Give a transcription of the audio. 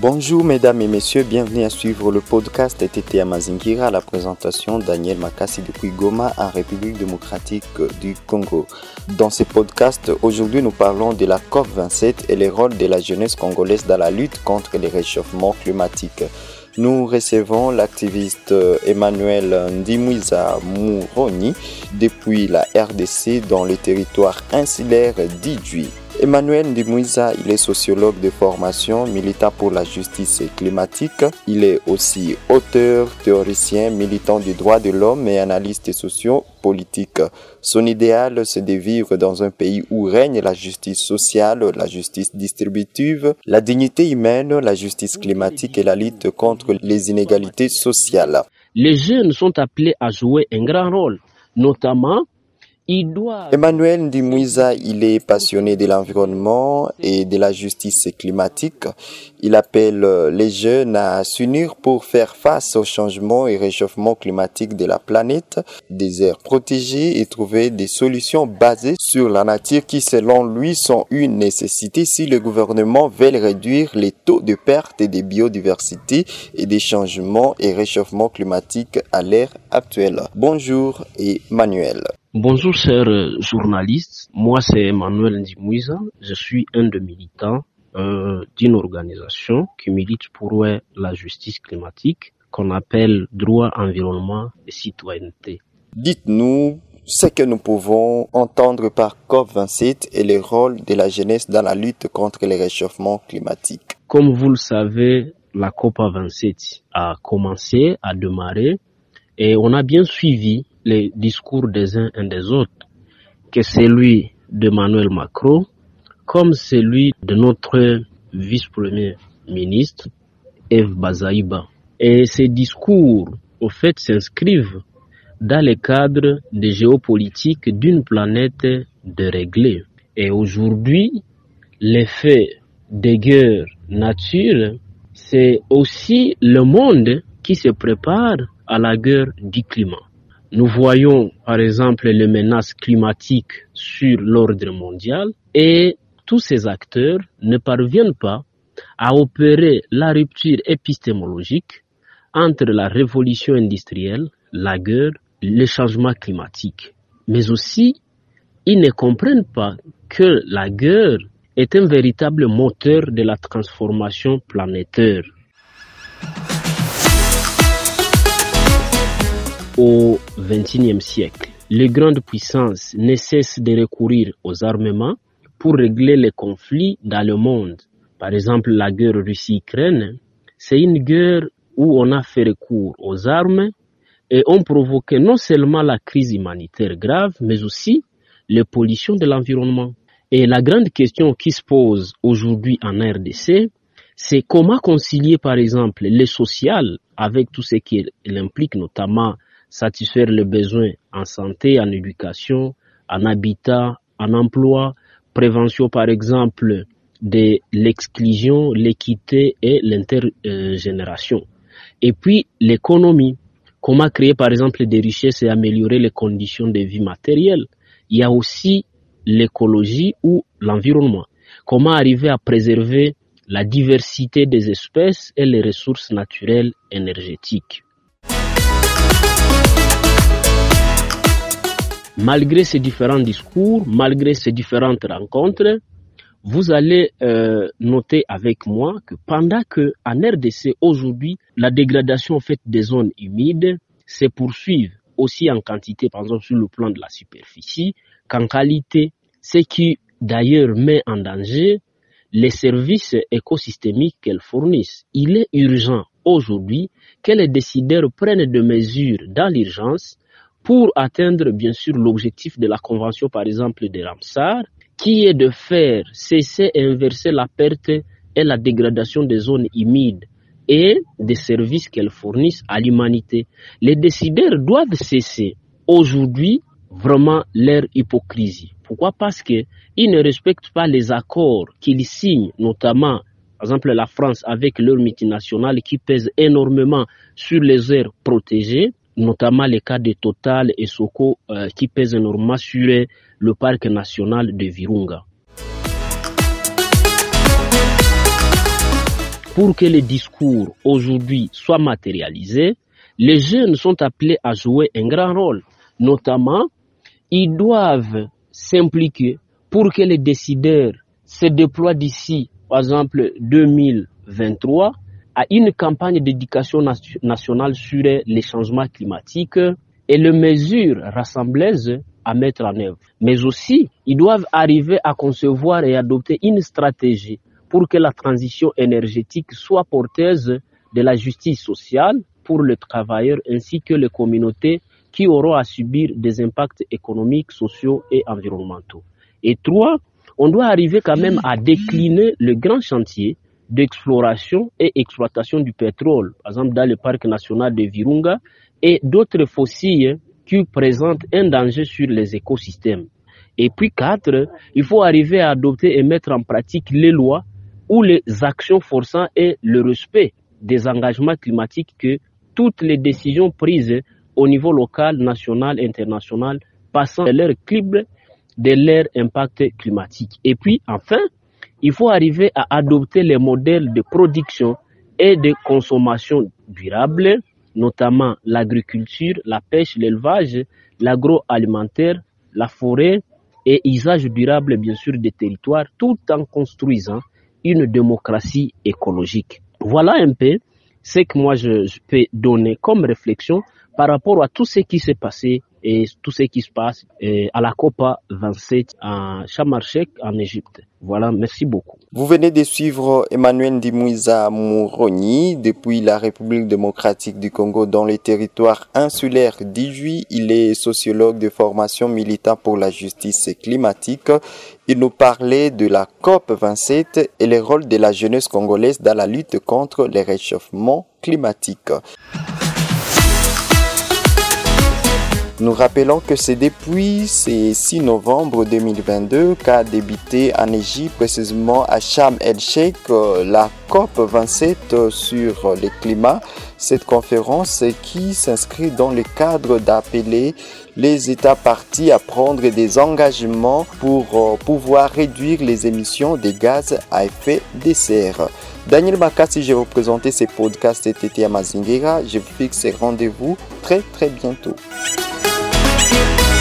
Bonjour mesdames et messieurs, bienvenue à suivre le podcast TT Amazingira la présentation Daniel Makassi depuis Goma en République démocratique du Congo. Dans ce podcast, aujourd'hui nous parlons de la COP27 et le rôle de la jeunesse congolaise dans la lutte contre les réchauffements climatiques. Nous recevons l'activiste Emmanuel Ndimwiza Mouroni depuis la RDC dans le territoire insulaire d'Idjui. Emmanuel Ndimwiza, il est sociologue de formation, militant pour la justice climatique. Il est aussi auteur, théoricien, militant du droit de l'homme et analyste socio-politique. Son idéal, c'est de vivre dans un pays où règne la justice sociale, la justice distributive, la dignité humaine, la justice climatique et la lutte contre les inégalités sociales. Les jeunes sont appelés à jouer un grand rôle, notamment Emmanuel Ndimwiza, il est passionné de l'environnement et de la justice climatique. Il appelle les jeunes à s'unir pour faire face au changement et réchauffement climatique de la planète, des aires protégées et trouver des solutions basées sur la nature qui, selon lui, sont une nécessité si le gouvernement veut réduire les taux de perte de biodiversité et des changements et réchauffement climatique à l'ère actuelle. Bonjour Emmanuel. Bonjour chers journalistes, moi c'est Emmanuel Ndimouiza, je suis un des militants euh, d'une organisation qui milite pour la justice climatique qu'on appelle droit, environnement et citoyenneté. Dites-nous ce que nous pouvons entendre par COP27 et le rôle de la jeunesse dans la lutte contre les réchauffements climatiques. Comme vous le savez, la COP27 a commencé, a démarré et on a bien suivi les discours des uns et des autres, que celui de Manuel Macron, comme celui de notre vice-premier ministre, Eve Bazaïba. Et ces discours, au fait, s'inscrivent dans le cadre de géopolitique d'une planète déréglée. Et aujourd'hui, l'effet des guerres nature, c'est aussi le monde qui se prépare à la guerre du climat. Nous voyons par exemple les menaces climatiques sur l'ordre mondial et tous ces acteurs ne parviennent pas à opérer la rupture épistémologique entre la révolution industrielle, la guerre, le changement climatique. Mais aussi, ils ne comprennent pas que la guerre est un véritable moteur de la transformation planétaire. Au XXIe siècle, les grandes puissances ne cessent de recourir aux armements pour régler les conflits dans le monde. Par exemple, la guerre Russie-Ukraine, c'est une guerre où on a fait recours aux armes et ont provoqué non seulement la crise humanitaire grave, mais aussi les pollutions de l'environnement. Et la grande question qui se pose aujourd'hui en RDC, c'est comment concilier par exemple le social avec tout ce qui implique, notamment satisfaire les besoins en santé, en éducation, en habitat, en emploi, prévention par exemple de l'exclusion, l'équité et l'intergénération. Et puis l'économie, comment créer par exemple des richesses et améliorer les conditions de vie matérielles. Il y a aussi l'écologie ou l'environnement. Comment arriver à préserver la diversité des espèces et les ressources naturelles énergétiques. Malgré ces différents discours, malgré ces différentes rencontres, vous allez euh, noter avec moi que pendant que en RDC aujourd'hui la dégradation en fait des zones humides se poursuit aussi en quantité par exemple sur le plan de la superficie qu'en qualité, ce qui d'ailleurs met en danger les services écosystémiques qu'elles fournissent. Il est urgent aujourd'hui que les décideurs prennent des mesures dans l'urgence pour atteindre bien sûr l'objectif de la convention par exemple de Ramsar, qui est de faire cesser et inverser la perte et la dégradation des zones humides et des services qu'elles fournissent à l'humanité. Les décideurs doivent cesser aujourd'hui vraiment leur hypocrisie. Pourquoi? Parce qu'ils ne respectent pas les accords qu'ils signent, notamment par exemple la France avec leur multinationale qui pèse énormément sur les aires protégées, notamment les cas de Total et Soko euh, qui pèsent énormément sur le parc national de Virunga. pour que les discours aujourd'hui soient matérialisés, les jeunes sont appelés à jouer un grand rôle. Notamment, ils doivent s'impliquer pour que les décideurs se déploient d'ici, par exemple, 2023 à une campagne d'éducation nationale sur les changements climatiques et les mesures rassembleuses à mettre en œuvre. Mais aussi, ils doivent arriver à concevoir et adopter une stratégie pour que la transition énergétique soit porteuse de la justice sociale pour les travailleurs ainsi que les communautés qui auront à subir des impacts économiques, sociaux et environnementaux. Et trois, on doit arriver quand même à décliner le grand chantier d'exploration et exploitation du pétrole, par exemple dans le parc national de Virunga et d'autres fossiles qui présentent un danger sur les écosystèmes. Et puis quatre, il faut arriver à adopter et mettre en pratique les lois ou les actions forçant et le respect des engagements climatiques que toutes les décisions prises au niveau local, national, international, passant de leur crible de leur impact climatique. Et puis, enfin, il faut arriver à adopter les modèles de production et de consommation durables, notamment l'agriculture, la pêche, l'élevage, l'agroalimentaire, la forêt et usage durable, bien sûr, des territoires, tout en construisant une démocratie écologique. Voilà un peu ce que moi je, je peux donner comme réflexion par rapport à tout ce qui s'est passé et tout ce qui se passe euh, à la COPA 27 à Chamarchek en Égypte. Voilà, merci beaucoup. Vous venez de suivre Emmanuel Dimouiza Mouroni depuis la République démocratique du Congo dans les territoires insulaires d'Ijui. Il est sociologue de formation militant pour la justice climatique. Il nous parlait de la COP 27 et le rôle de la jeunesse congolaise dans la lutte contre les réchauffements climatiques. Nous rappelons que c'est depuis ce 6 novembre 2022 qu'a débuté en Égypte, précisément à Sharm el-Sheikh, la COP 27 sur le climat. Cette conférence qui s'inscrit dans le cadre d'appeler les États partis à prendre des engagements pour pouvoir réduire les émissions de gaz à effet de serre. Daniel Makassi, j'ai représenté ces podcasts et à Mazingira. Je vous fixe rendez-vous très très bientôt. Thank you.